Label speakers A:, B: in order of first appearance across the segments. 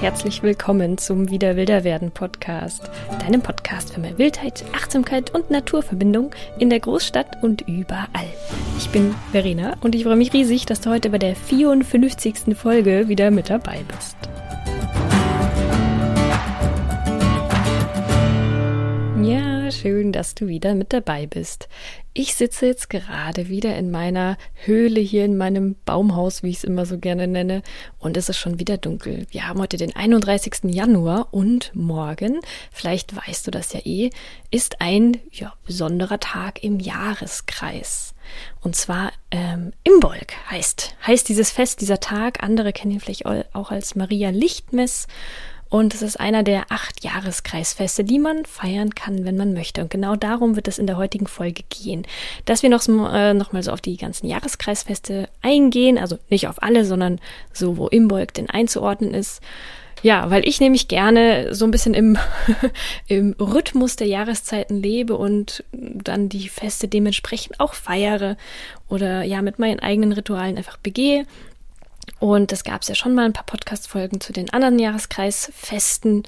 A: herzlich willkommen zum Wieder Wilder werden Podcast, deinem Podcast für mehr Wildheit, Achtsamkeit und Naturverbindung in der Großstadt und überall. Ich bin Verena und ich freue mich riesig, dass du heute bei der 54. Folge wieder mit dabei bist. Schön, dass du wieder mit dabei bist. Ich sitze jetzt gerade wieder in meiner Höhle hier in meinem Baumhaus, wie ich es immer so gerne nenne, und es ist schon wieder dunkel. Wir haben heute den 31. Januar und morgen, vielleicht weißt du das ja eh, ist ein ja, besonderer Tag im Jahreskreis. Und zwar ähm, Imbolg heißt, heißt dieses Fest, dieser Tag. Andere kennen ihn vielleicht auch als Maria Lichtmess. Und es ist einer der acht Jahreskreisfeste, die man feiern kann, wenn man möchte. Und genau darum wird es in der heutigen Folge gehen. Dass wir noch, äh, noch mal so auf die ganzen Jahreskreisfeste eingehen, also nicht auf alle, sondern so, wo Imbolg denn einzuordnen ist. Ja, weil ich nämlich gerne so ein bisschen im, im Rhythmus der Jahreszeiten lebe und dann die Feste dementsprechend auch feiere oder ja mit meinen eigenen Ritualen einfach begehe. Und es gab ja schon mal ein paar Podcast-Folgen zu den anderen Jahreskreisfesten.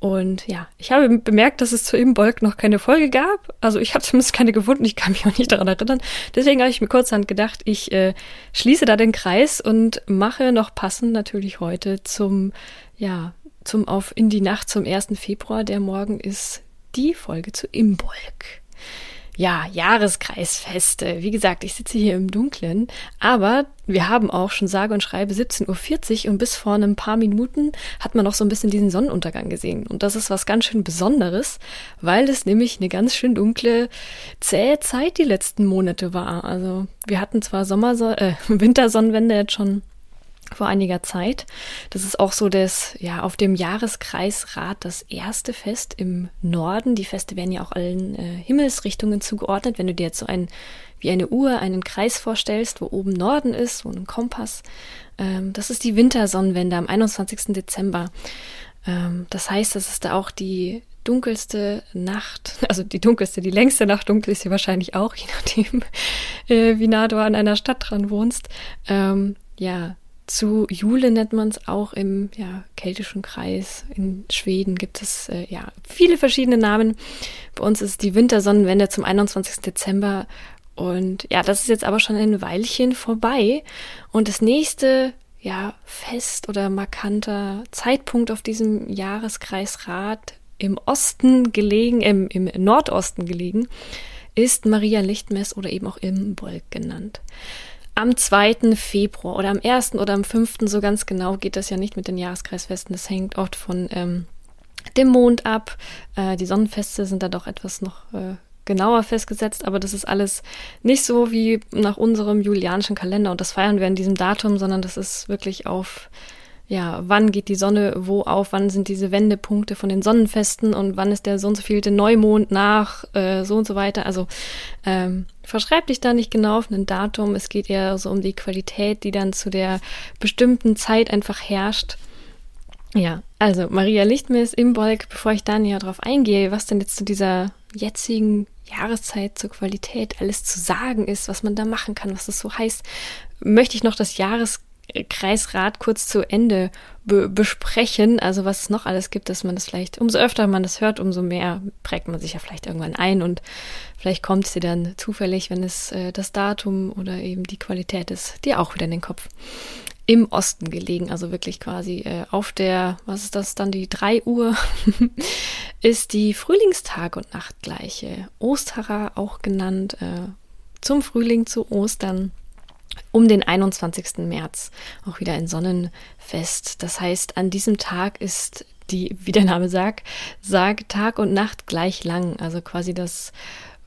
A: Und ja, ich habe bemerkt, dass es zu Imbolg noch keine Folge gab. Also ich habe zumindest keine gefunden, ich kann mich auch nicht daran erinnern. Deswegen habe ich mir kurzhand gedacht, ich äh, schließe da den Kreis und mache noch passend natürlich heute zum, ja, zum auf in die Nacht zum 1. Februar, der morgen ist, die Folge zu Imbolg ja, Jahreskreisfeste. Wie gesagt, ich sitze hier im Dunkeln, aber wir haben auch schon sage und schreibe 17.40 Uhr und bis vor ein paar Minuten hat man noch so ein bisschen diesen Sonnenuntergang gesehen. Und das ist was ganz schön Besonderes, weil es nämlich eine ganz schön dunkle, zähe Zeit die letzten Monate war. Also wir hatten zwar Sommer, äh, Wintersonnenwende jetzt schon vor einiger Zeit. Das ist auch so das, ja, auf dem Jahreskreisrat das erste Fest im Norden. Die Feste werden ja auch allen äh, Himmelsrichtungen zugeordnet. Wenn du dir jetzt so ein, wie eine Uhr, einen Kreis vorstellst, wo oben Norden ist, so ein Kompass. Ähm, das ist die Wintersonnenwende am 21. Dezember. Ähm, das heißt, das ist da auch die dunkelste Nacht, also die dunkelste, die längste Nacht dunkel ist sie wahrscheinlich auch, je nachdem, äh, wie nah du an einer Stadt dran wohnst. Ähm, ja, zu Jule nennt man es auch im ja, keltischen Kreis. In Schweden gibt es äh, ja viele verschiedene Namen. Bei uns ist die Wintersonnenwende zum 21. Dezember. Und ja, das ist jetzt aber schon ein Weilchen vorbei. Und das nächste ja, fest oder markanter Zeitpunkt auf diesem Jahreskreisrat im Osten gelegen, im, im Nordosten gelegen, ist Maria Lichtmess oder eben auch Imbolg genannt am 2. Februar oder am 1. oder am 5. so ganz genau geht das ja nicht mit den Jahreskreisfesten. Das hängt oft von ähm, dem Mond ab. Äh, die Sonnenfeste sind da doch etwas noch äh, genauer festgesetzt, aber das ist alles nicht so wie nach unserem julianischen Kalender und das feiern wir an diesem Datum, sondern das ist wirklich auf ja, wann geht die Sonne wo auf, wann sind diese Wendepunkte von den Sonnenfesten und wann ist der so und so vielte Neumond nach, äh, so und so weiter. Also ähm, verschreib dich da nicht genau auf ein Datum. Es geht eher so um die Qualität, die dann zu der bestimmten Zeit einfach herrscht. Ja, also Maria Lichtmes im Bolk, bevor ich da näher drauf eingehe, was denn jetzt zu dieser jetzigen Jahreszeit zur Qualität alles zu sagen ist, was man da machen kann, was das so heißt, möchte ich noch das Jahres Kreisrat kurz zu Ende be besprechen. Also was es noch alles gibt, dass man das vielleicht, umso öfter man das hört, umso mehr prägt man sich ja vielleicht irgendwann ein und vielleicht kommt sie dann zufällig, wenn es äh, das Datum oder eben die Qualität ist, dir auch wieder in den Kopf. Im Osten gelegen, also wirklich quasi äh, auf der, was ist das dann, die 3 Uhr, ist die Frühlingstag- und Nachtgleiche. Osterer auch genannt, äh, zum Frühling zu Ostern um den 21. März, auch wieder ein Sonnenfest. Das heißt, an diesem Tag ist die, wie der Name sagt, sagt Tag und Nacht gleich lang. Also quasi das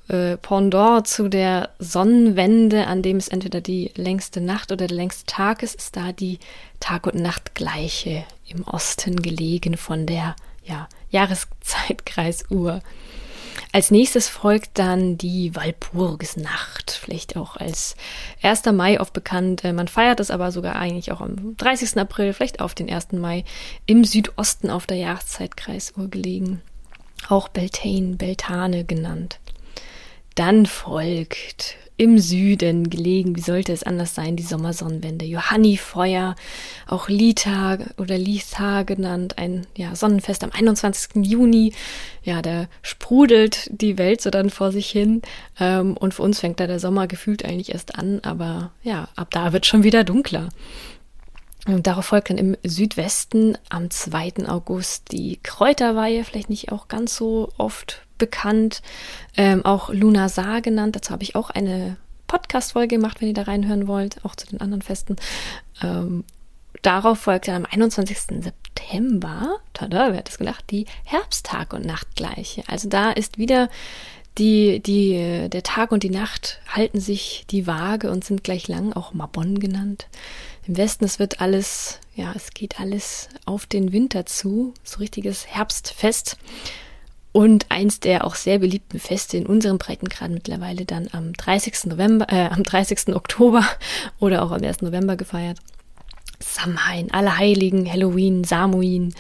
A: äh, Pendant zu der Sonnenwende, an dem es entweder die längste Nacht oder der längste Tag ist, ist da die Tag- und Nachtgleiche im Osten gelegen von der ja, Jahreszeitkreisuhr. Als nächstes folgt dann die Walpurgisnacht, vielleicht auch als 1. Mai oft bekannt. Äh, man feiert es aber sogar eigentlich auch am 30. April, vielleicht auf den 1. Mai, im Südosten auf der Jahreszeitkreisuhr gelegen. Auch Beltane, Beltane genannt. Dann folgt im Süden gelegen. Wie sollte es anders sein? Die Sommersonnenwende. Johannifeuer, auch Lita oder Litha genannt. Ein ja, Sonnenfest am 21. Juni. Ja, da sprudelt die Welt so dann vor sich hin. Ähm, und für uns fängt da der Sommer gefühlt eigentlich erst an. Aber ja, ab da wird schon wieder dunkler. Und darauf folgt dann im Südwesten am 2. August die Kräuterweihe, vielleicht nicht auch ganz so oft bekannt, ähm, auch Luna Saar genannt. Dazu habe ich auch eine Podcast-Folge gemacht, wenn ihr da reinhören wollt, auch zu den anderen Festen. Ähm, darauf folgt dann am 21. September, tada, wer hat das gedacht, die Herbsttag- und Nachtgleiche. Also da ist wieder die, die, der Tag und die Nacht halten sich die Waage und sind gleich lang, auch Mabon genannt. Im Westen, es wird alles, ja, es geht alles auf den Winter zu, so richtiges Herbstfest. Und eins der auch sehr beliebten Feste in unserem Breitengrad mittlerweile dann am 30. November, äh, am 30. Oktober oder auch am 1. November gefeiert. Samhain, Allerheiligen, Halloween, Samuin.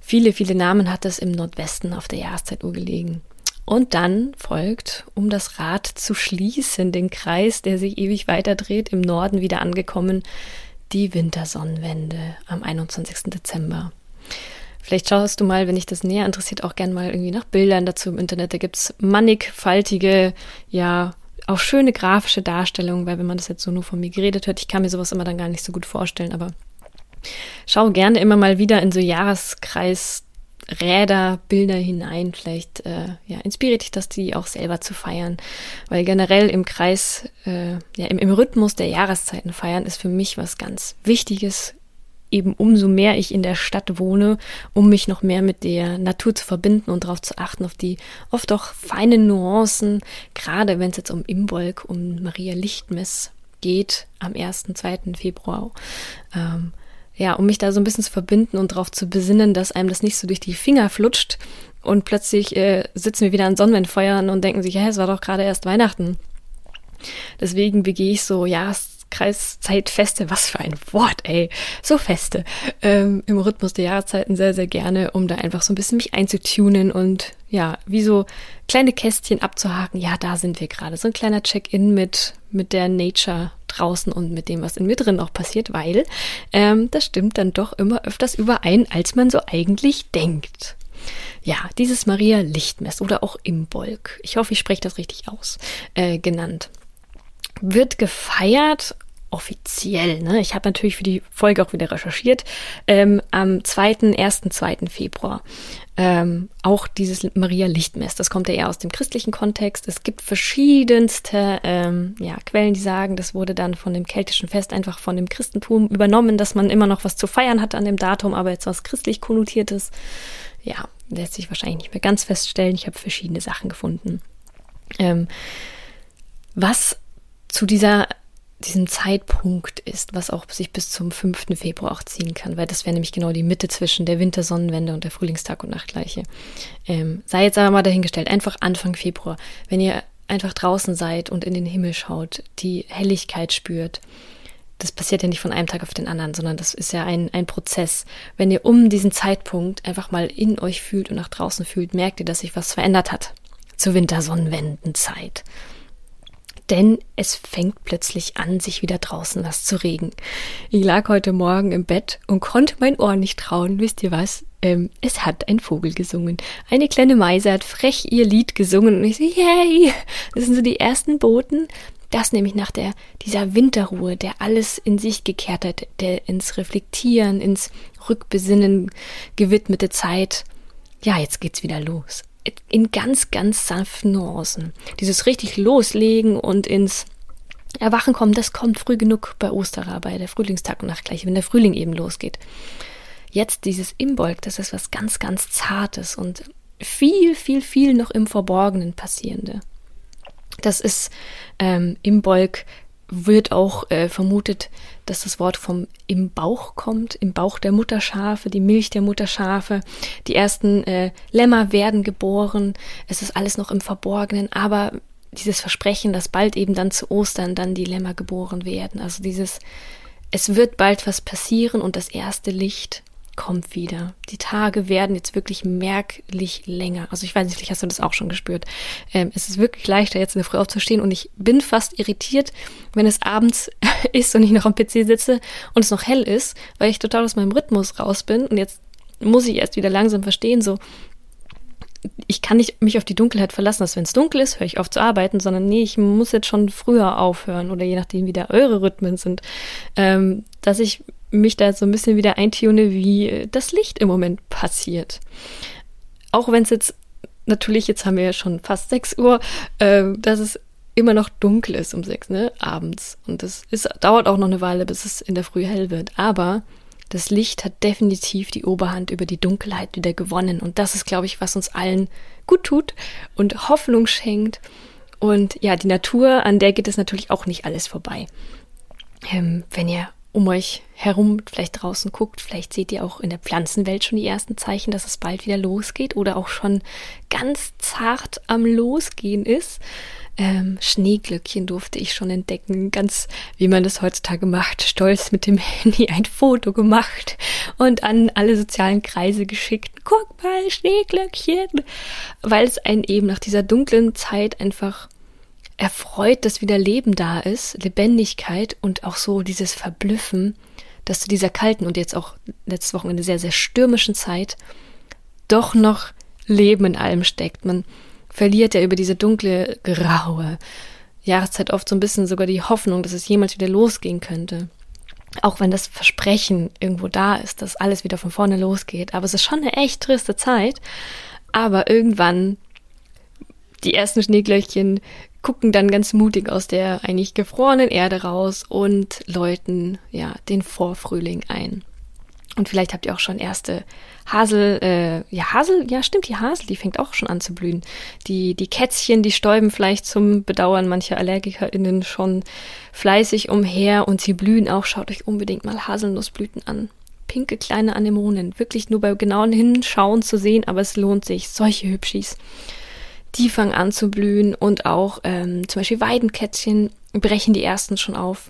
A: Viele, viele Namen hat es im Nordwesten auf der Jahreszeituhr gelegen. Und dann folgt, um das Rad zu schließen, den Kreis, der sich ewig weiter dreht, im Norden wieder angekommen, die Wintersonnenwende am 21. Dezember. Vielleicht schaust du mal, wenn dich das näher interessiert, auch gern mal irgendwie nach Bildern dazu im Internet. Da gibt's mannigfaltige, ja, auch schöne grafische Darstellungen, weil wenn man das jetzt so nur von mir geredet hört, ich kann mir sowas immer dann gar nicht so gut vorstellen, aber schau gerne immer mal wieder in so Jahreskreis Räder, Bilder hinein. Vielleicht äh, ja, inspiriert dich das, die auch selber zu feiern. Weil generell im Kreis, äh, ja, im, im Rhythmus der Jahreszeiten feiern ist für mich was ganz Wichtiges. Eben umso mehr ich in der Stadt wohne, um mich noch mehr mit der Natur zu verbinden und darauf zu achten, auf die oft auch feinen Nuancen, gerade wenn es jetzt um Imbolg, um Maria Lichtmess geht, am 1., 2. Februar. Ähm, ja, um mich da so ein bisschen zu verbinden und darauf zu besinnen, dass einem das nicht so durch die Finger flutscht und plötzlich äh, sitzen wir wieder an Sonnenwendfeuern und denken sich, hä, es war doch gerade erst Weihnachten. Deswegen begehe ich so Jahreskreiszeitfeste, was für ein Wort, ey, so Feste, ähm, im Rhythmus der Jahreszeiten sehr, sehr gerne, um da einfach so ein bisschen mich einzutunen und ja, wie so kleine Kästchen abzuhaken, ja, da sind wir gerade. So ein kleiner Check-in mit, mit der Nature draußen und mit dem, was in mir drin auch passiert, weil ähm, das stimmt dann doch immer öfters überein, als man so eigentlich denkt. Ja, dieses Maria Lichtmess oder auch Imbolg, ich hoffe, ich spreche das richtig aus, äh, genannt, wird gefeiert offiziell, ne? Ich habe natürlich für die Folge auch wieder recherchiert, ähm, am 2., 1., 2. Februar. Ähm, auch dieses Maria Lichtmess, das kommt ja eher aus dem christlichen Kontext. Es gibt verschiedenste ähm, ja, Quellen, die sagen, das wurde dann von dem keltischen Fest einfach von dem Christentum übernommen, dass man immer noch was zu feiern hat an dem Datum, aber jetzt was christlich konnotiertes. Ja, lässt sich wahrscheinlich nicht mehr ganz feststellen. Ich habe verschiedene Sachen gefunden. Ähm, was zu dieser diesem Zeitpunkt ist, was auch sich bis zum 5. Februar auch ziehen kann, weil das wäre nämlich genau die Mitte zwischen der Wintersonnenwende und der Frühlingstag- und Nachtgleiche. Ähm, sei jetzt aber mal dahingestellt, einfach Anfang Februar, wenn ihr einfach draußen seid und in den Himmel schaut, die Helligkeit spürt, das passiert ja nicht von einem Tag auf den anderen, sondern das ist ja ein, ein Prozess. Wenn ihr um diesen Zeitpunkt einfach mal in euch fühlt und nach draußen fühlt, merkt ihr, dass sich was verändert hat zur Wintersonnenwendenzeit denn es fängt plötzlich an, sich wieder draußen was zu regen. Ich lag heute Morgen im Bett und konnte mein Ohr nicht trauen. Wisst ihr was? Ähm, es hat ein Vogel gesungen. Eine kleine Meise hat frech ihr Lied gesungen und ich so, yay! Das sind so die ersten Boten. Das nämlich nach der, dieser Winterruhe, der alles in sich gekehrt hat, der ins Reflektieren, ins Rückbesinnen gewidmete Zeit. Ja, jetzt geht's wieder los in ganz, ganz sanften Nuancen. Dieses richtig loslegen und ins Erwachen kommen, das kommt früh genug bei Osterer, bei der Frühlingstag und Nachtgleiche, wenn der Frühling eben losgeht. Jetzt dieses Imbolg, das ist was ganz, ganz Zartes und viel, viel, viel noch im Verborgenen passierende. Das ist ähm, Imbolg wird auch äh, vermutet, dass das Wort vom im Bauch kommt, im Bauch der Mutterschafe, die Milch der Mutterschafe. Die ersten äh, Lämmer werden geboren. Es ist alles noch im Verborgenen, aber dieses Versprechen, dass bald eben dann zu Ostern dann die Lämmer geboren werden. Also dieses, es wird bald was passieren und das erste Licht kommt wieder. Die Tage werden jetzt wirklich merklich länger. Also ich weiß nicht, vielleicht hast du das auch schon gespürt. Ähm, es ist wirklich leichter, jetzt in der Früh aufzustehen und ich bin fast irritiert, wenn es abends ist und ich noch am PC sitze und es noch hell ist, weil ich total aus meinem Rhythmus raus bin und jetzt muss ich erst wieder langsam verstehen, so ich kann nicht mich auf die Dunkelheit verlassen, dass wenn es dunkel ist, höre ich auf zu arbeiten, sondern nee, ich muss jetzt schon früher aufhören oder je nachdem, wie da eure Rhythmen sind, ähm, dass ich mich da so ein bisschen wieder eintune, wie das Licht im Moment passiert. Auch wenn es jetzt, natürlich, jetzt haben wir ja schon fast 6 Uhr, äh, dass es immer noch dunkel ist um 6, ne, abends. Und das ist, dauert auch noch eine Weile, bis es in der Früh hell wird. Aber das Licht hat definitiv die Oberhand über die Dunkelheit wieder gewonnen. Und das ist, glaube ich, was uns allen gut tut und Hoffnung schenkt. Und ja, die Natur, an der geht es natürlich auch nicht alles vorbei. Ähm, wenn ihr um euch herum vielleicht draußen guckt, vielleicht seht ihr auch in der Pflanzenwelt schon die ersten Zeichen, dass es bald wieder losgeht oder auch schon ganz zart am Losgehen ist. Ähm, Schneeglöckchen durfte ich schon entdecken, ganz wie man das heutzutage macht, stolz mit dem Handy ein Foto gemacht und an alle sozialen Kreise geschickt. Guck mal, Schneeglöckchen, weil es einen eben nach dieser dunklen Zeit einfach erfreut, dass wieder Leben da ist, Lebendigkeit und auch so dieses Verblüffen, dass zu dieser kalten und jetzt auch letztes Wochenende sehr, sehr stürmischen Zeit doch noch Leben in allem steckt. Man verliert ja über diese dunkle, graue Jahreszeit oft so ein bisschen sogar die Hoffnung, dass es jemals wieder losgehen könnte. Auch wenn das Versprechen irgendwo da ist, dass alles wieder von vorne losgeht. Aber es ist schon eine echt triste Zeit. Aber irgendwann die ersten Schneeglöckchen gucken dann ganz mutig aus der eigentlich gefrorenen Erde raus und läuten ja den Vorfrühling ein. Und vielleicht habt ihr auch schon erste Hasel, äh, ja, Hasel, ja, stimmt, die Hasel, die fängt auch schon an zu blühen. Die, die Kätzchen, die stäuben vielleicht zum Bedauern mancher AllergikerInnen schon fleißig umher und sie blühen auch. Schaut euch unbedingt mal Haselnussblüten an. Pinke kleine Anemonen. Wirklich nur bei genauen Hinschauen zu sehen, aber es lohnt sich. Solche Hübschis die fangen an zu blühen und auch ähm, zum Beispiel Weidenkätzchen brechen die ersten schon auf.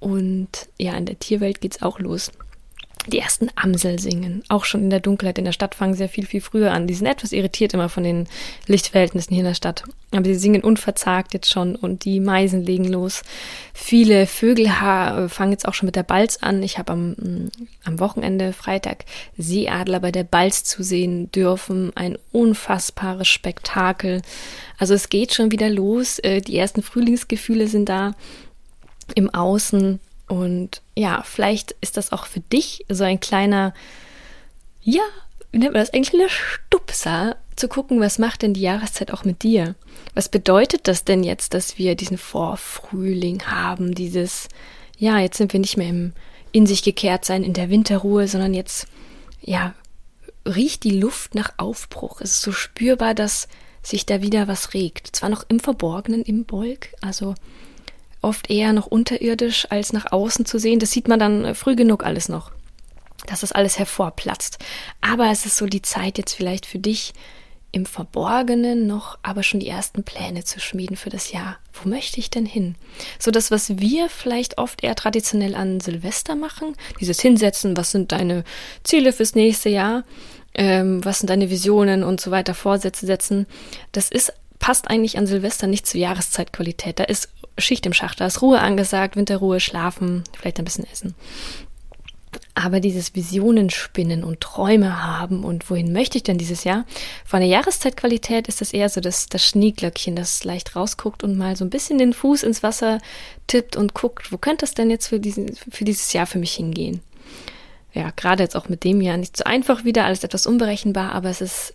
A: Und ja, in der Tierwelt geht's auch los die ersten Amsel singen. Auch schon in der Dunkelheit in der Stadt fangen sehr viel, viel früher an. Die sind etwas irritiert immer von den Lichtverhältnissen hier in der Stadt. Aber sie singen unverzagt jetzt schon und die Meisen legen los. Viele Vögel fangen jetzt auch schon mit der Balz an. Ich habe am, mm, am Wochenende, Freitag, Seeadler bei der Balz zu sehen dürfen. Ein unfassbares Spektakel. Also es geht schon wieder los. Äh, die ersten Frühlingsgefühle sind da im Außen und ja, vielleicht ist das auch für dich so ein kleiner, ja, wie nennt man das, ein kleiner Stupser, zu gucken, was macht denn die Jahreszeit auch mit dir? Was bedeutet das denn jetzt, dass wir diesen Vorfrühling haben, dieses, ja, jetzt sind wir nicht mehr im in sich gekehrt sein, in der Winterruhe, sondern jetzt, ja, riecht die Luft nach Aufbruch. Es ist so spürbar, dass sich da wieder was regt. Zwar noch im Verborgenen, im Bolk, also oft eher noch unterirdisch als nach außen zu sehen. Das sieht man dann äh, früh genug alles noch, dass das alles hervorplatzt. Aber es ist so die Zeit jetzt vielleicht für dich im Verborgenen noch aber schon die ersten Pläne zu schmieden für das Jahr. Wo möchte ich denn hin? So das, was wir vielleicht oft eher traditionell an Silvester machen, dieses Hinsetzen, was sind deine Ziele fürs nächste Jahr, ähm, was sind deine Visionen und so weiter, Vorsätze setzen, das ist passt eigentlich an Silvester nicht zur Jahreszeitqualität. Da ist Schicht im Schacht, da ist Ruhe angesagt, Winterruhe, schlafen, vielleicht ein bisschen essen. Aber dieses Visionen spinnen und Träume haben und wohin möchte ich denn dieses Jahr? Von der Jahreszeitqualität ist das eher so das, das Schneeglöckchen, das leicht rausguckt und mal so ein bisschen den Fuß ins Wasser tippt und guckt, wo könnte es denn jetzt für, diesen, für dieses Jahr für mich hingehen? Ja, gerade jetzt auch mit dem Jahr nicht so einfach wieder, alles etwas unberechenbar, aber es ist,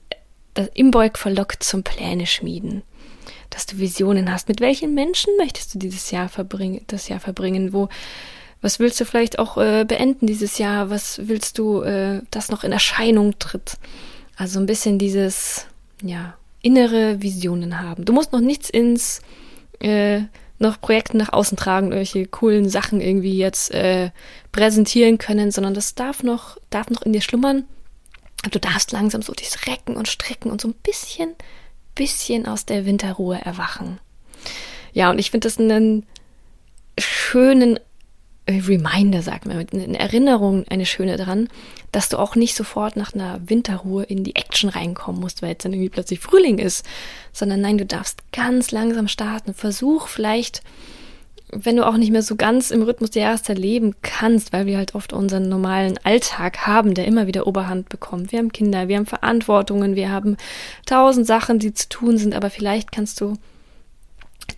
A: das Imbolg verlockt zum Pläne schmieden dass du Visionen hast. Mit welchen Menschen möchtest du dieses Jahr verbringen, das Jahr verbringen? Wo, was willst du vielleicht auch äh, beenden dieses Jahr? Was willst du, äh, das noch in Erscheinung tritt? Also ein bisschen dieses, ja, innere Visionen haben. Du musst noch nichts ins, äh, noch Projekte nach außen tragen, irgendwelche coolen Sachen irgendwie jetzt äh, präsentieren können, sondern das darf noch, darf noch in dir schlummern. Du darfst langsam so dich recken und strecken und so ein bisschen bisschen aus der Winterruhe erwachen. Ja, und ich finde das einen schönen Reminder, sagt man, eine Erinnerung, eine schöne dran, dass du auch nicht sofort nach einer Winterruhe in die Action reinkommen musst, weil jetzt dann irgendwie plötzlich Frühling ist, sondern nein, du darfst ganz langsam starten. Versuch vielleicht, wenn du auch nicht mehr so ganz im Rhythmus der Jahreszeit leben kannst, weil wir halt oft unseren normalen Alltag haben, der immer wieder Oberhand bekommt. Wir haben Kinder, wir haben Verantwortungen, wir haben tausend Sachen, die zu tun sind, aber vielleicht kannst du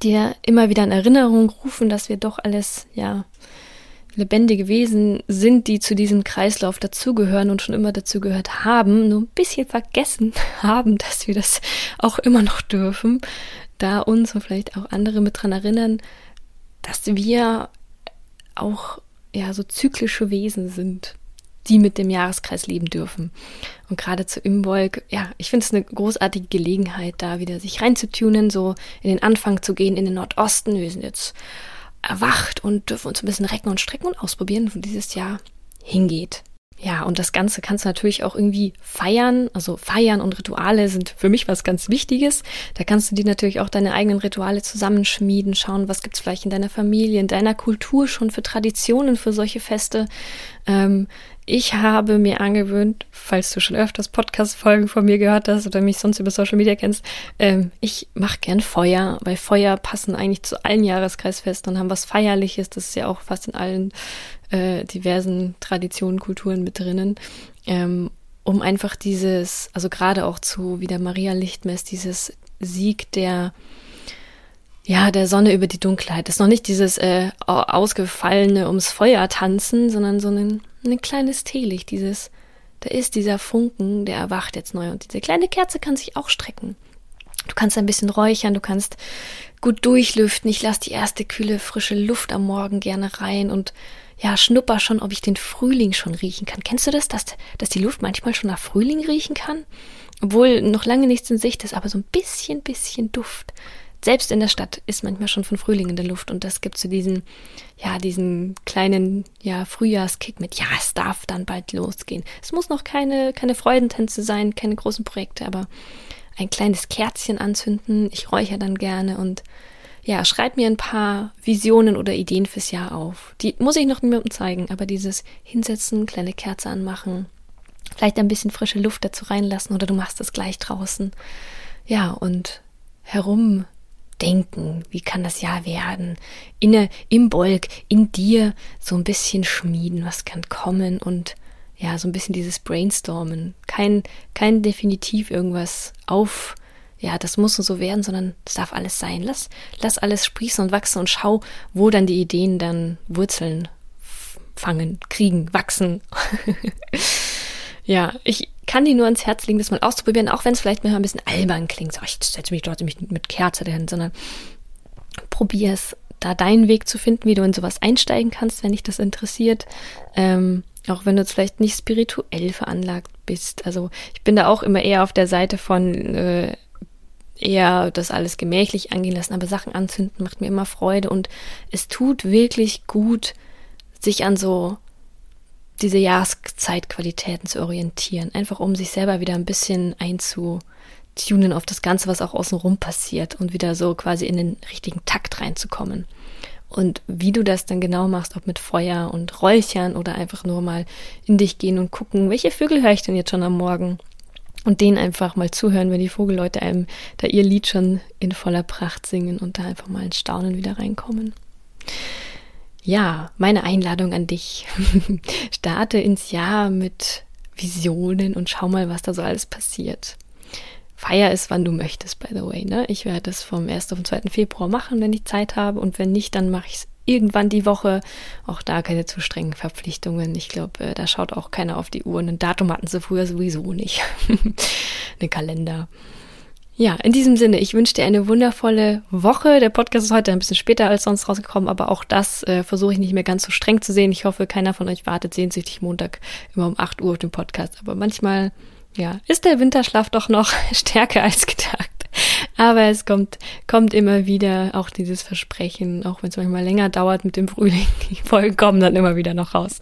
A: dir immer wieder in Erinnerung rufen, dass wir doch alles, ja, lebendige Wesen sind, die zu diesem Kreislauf dazugehören und schon immer dazugehört haben, nur ein bisschen vergessen haben, dass wir das auch immer noch dürfen, da uns und vielleicht auch andere mit dran erinnern, dass wir auch ja so zyklische Wesen sind, die mit dem Jahreskreis leben dürfen. Und gerade zu Imbolg, ja, ich finde es eine großartige Gelegenheit, da wieder sich reinzutunen, so in den Anfang zu gehen, in den Nordosten. Wir sind jetzt erwacht und dürfen uns ein bisschen recken und strecken und ausprobieren, wo dieses Jahr hingeht. Ja, und das Ganze kannst du natürlich auch irgendwie feiern. Also feiern und Rituale sind für mich was ganz Wichtiges. Da kannst du dir natürlich auch deine eigenen Rituale zusammenschmieden, schauen, was gibt's vielleicht in deiner Familie, in deiner Kultur schon für Traditionen für solche Feste. Ähm, ich habe mir angewöhnt, falls du schon öfters Podcast-Folgen von mir gehört hast oder mich sonst über Social Media kennst, ähm, ich mache gern Feuer, weil Feuer passen eigentlich zu allen Jahreskreisfesten und haben was Feierliches. Das ist ja auch fast in allen äh, diversen Traditionen, Kulturen mit drinnen. Ähm, um einfach dieses, also gerade auch zu wie der Maria Lichtmess, dieses Sieg der ja, der Sonne über die Dunkelheit. Das ist noch nicht dieses äh, ausgefallene ums Feuer tanzen, sondern so ein ein kleines Teelicht, dieses, da ist dieser Funken, der erwacht jetzt neu. Und diese kleine Kerze kann sich auch strecken. Du kannst ein bisschen räuchern, du kannst gut durchlüften. Ich lasse die erste kühle, frische Luft am Morgen gerne rein und ja, schnupper schon, ob ich den Frühling schon riechen kann. Kennst du das, dass, dass die Luft manchmal schon nach Frühling riechen kann? Obwohl noch lange nichts in Sicht ist, aber so ein bisschen, bisschen Duft selbst in der Stadt ist manchmal schon von Frühling in der Luft und das gibt so diesen, ja, diesen kleinen, ja, Frühjahrskick mit, ja, es darf dann bald losgehen. Es muss noch keine, keine Freudentänze sein, keine großen Projekte, aber ein kleines Kerzchen anzünden. Ich räuchere dann gerne und ja, schreib mir ein paar Visionen oder Ideen fürs Jahr auf. Die muss ich noch niemandem zeigen, aber dieses Hinsetzen, kleine Kerze anmachen, vielleicht ein bisschen frische Luft dazu reinlassen oder du machst es gleich draußen. Ja, und herum denken? Wie kann das Jahr werden? Inne, im Bolk, in dir so ein bisschen schmieden, was kann kommen und ja, so ein bisschen dieses Brainstormen. Kein, kein definitiv irgendwas auf, ja, das muss so werden, sondern es darf alles sein. Lass, lass alles sprießen und wachsen und schau, wo dann die Ideen dann Wurzeln fangen, kriegen, wachsen. ja, ich, kann dir nur ans Herz legen, das mal auszuprobieren, auch wenn es vielleicht mir ein bisschen albern klingt. So, ich setze mich dort mit Kerze dahin, sondern probier es, da deinen Weg zu finden, wie du in sowas einsteigen kannst, wenn dich das interessiert. Ähm, auch wenn du jetzt vielleicht nicht spirituell veranlagt bist. Also ich bin da auch immer eher auf der Seite von äh, eher das alles gemächlich angehen lassen, aber Sachen anzünden macht mir immer Freude und es tut wirklich gut, sich an so diese Jahreszeitqualitäten zu orientieren, einfach um sich selber wieder ein bisschen einzutunen auf das Ganze, was auch außenrum passiert und wieder so quasi in den richtigen Takt reinzukommen. Und wie du das dann genau machst, ob mit Feuer und Räuchern oder einfach nur mal in dich gehen und gucken, welche Vögel höre ich denn jetzt schon am Morgen? Und denen einfach mal zuhören, wenn die Vogelleute einem da ihr Lied schon in voller Pracht singen und da einfach mal ins Staunen wieder reinkommen. Ja, meine Einladung an dich. Starte ins Jahr mit Visionen und schau mal, was da so alles passiert. Feier es, wann du möchtest, by the way. Ne? Ich werde das vom 1. auf 2. Februar machen, wenn ich Zeit habe. Und wenn nicht, dann mache ich es irgendwann die Woche. Auch da keine zu strengen Verpflichtungen. Ich glaube, äh, da schaut auch keiner auf die Uhr. Ein Datum hatten sie früher sowieso nicht. Ein Kalender. Ja, in diesem Sinne, ich wünsche dir eine wundervolle Woche. Der Podcast ist heute ein bisschen später als sonst rausgekommen, aber auch das äh, versuche ich nicht mehr ganz so streng zu sehen. Ich hoffe, keiner von euch wartet sehnsüchtig Montag immer um 8 Uhr auf den Podcast. Aber manchmal, ja, ist der Winterschlaf doch noch stärker als gedacht. Aber es kommt, kommt immer wieder auch dieses Versprechen, auch wenn es manchmal länger dauert mit dem Frühling. Die Folgen kommen dann immer wieder noch raus.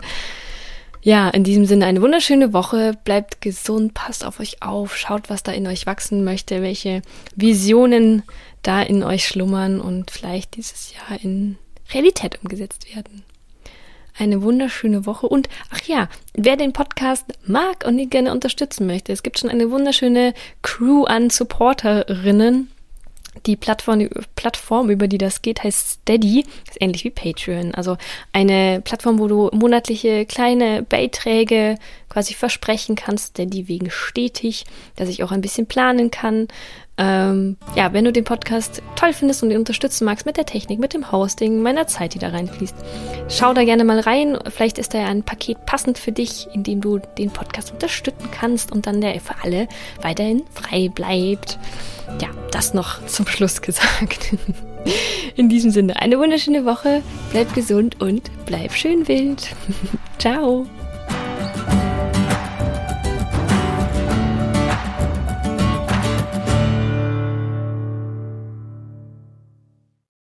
A: Ja, in diesem Sinne eine wunderschöne Woche. Bleibt gesund, passt auf euch auf, schaut, was da in euch wachsen möchte, welche Visionen da in euch schlummern und vielleicht dieses Jahr in Realität umgesetzt werden. eine wunderschöne Woche und ach ja, wer den Podcast mag und ihn gerne unterstützen möchte, es gibt schon eine wunderschöne Crew an Supporterinnen die Plattform, Plattform, über die das geht, heißt Steady. Ist ähnlich wie Patreon. Also eine Plattform, wo du monatliche kleine Beiträge quasi versprechen kannst, Steady wegen stetig, dass ich auch ein bisschen planen kann. Ähm, ja, wenn du den Podcast toll findest und ihn unterstützen magst mit der Technik, mit dem Hosting, meiner Zeit, die da reinfließt, schau da gerne mal rein. Vielleicht ist da ja ein Paket passend für dich, in dem du den Podcast unterstützen kannst und dann der für alle weiterhin frei bleibt. Ja, das noch zum Schluss gesagt. In diesem Sinne, eine wunderschöne Woche, bleib gesund und bleib schön wild. Ciao.